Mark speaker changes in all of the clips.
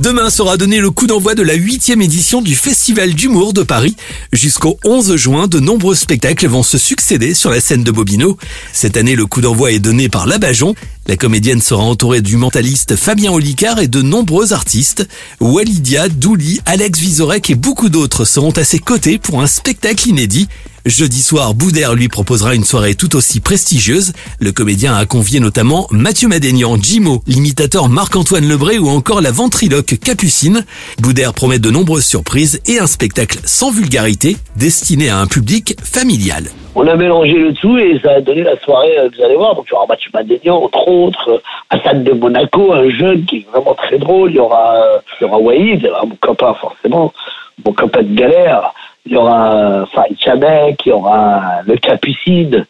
Speaker 1: Demain sera donné le coup d'envoi de la huitième édition du Festival d'humour de Paris. Jusqu'au 11 juin, de nombreux spectacles vont se succéder sur la scène de Bobino. Cette année, le coup d'envoi est donné par Labajon. La comédienne sera entourée du mentaliste Fabien Olicard et de nombreux artistes. Walidia, Douli, Alex Vizorek et beaucoup d'autres seront à ses côtés pour un spectacle inédit. Jeudi soir, Boudère lui proposera une soirée tout aussi prestigieuse. Le comédien a convié notamment Mathieu Madénian, Jimo, l'imitateur Marc-Antoine Lebré ou encore la ventriloque Capucine. Boudère promet de nombreuses surprises et un spectacle sans vulgarité destiné à un public familial.
Speaker 2: On a mélangé le tout et ça a donné la soirée, euh, vous allez voir. Donc, il y aura Mathieu Madénian, entre autres, euh, Assad de Monaco, un jeune qui est vraiment très drôle. Il y aura, euh, il y aura Waïd, mon copain forcément, mon copain de galère il y aura Farid Chamek, il y aura le Capucine,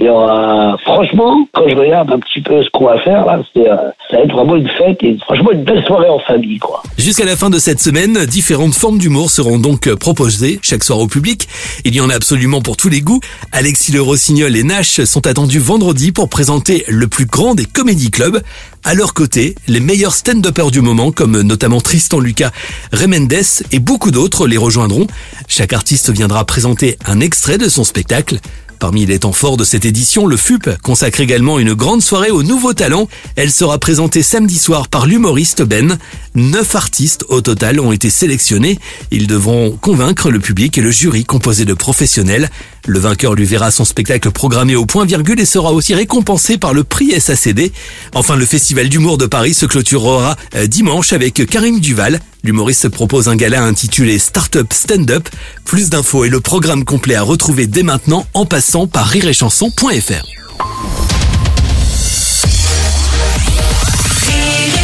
Speaker 2: y aura, franchement, quand je regarde un petit peu ce qu'on va faire là, c'est, euh, ça va être vraiment une fête et franchement une belle soirée en famille, quoi.
Speaker 1: Jusqu'à la fin de cette semaine, différentes formes d'humour seront donc proposées chaque soir au public. Il y en a absolument pour tous les goûts. Alexis Le Rossignol et Nash sont attendus vendredi pour présenter le plus grand des comédie clubs. À leur côté, les meilleurs stand-uppers du moment, comme notamment Tristan Lucas, Remendes et beaucoup d'autres les rejoindront. Chaque artiste viendra présenter un extrait de son spectacle. Parmi les temps forts de cette édition, le FUP consacre également une grande soirée aux nouveaux talents. Elle sera présentée samedi soir par l'humoriste Ben. Neuf artistes au total ont été sélectionnés. Ils devront convaincre le public et le jury composé de professionnels. Le vainqueur lui verra son spectacle programmé au point virgule et sera aussi récompensé par le prix SACD. Enfin, le Festival d'humour de Paris se clôturera euh, dimanche avec Karim Duval. L'humoriste propose un gala intitulé Startup Stand-Up. Plus d'infos et le programme complet à retrouver dès maintenant en passant par Rire et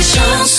Speaker 1: chanson.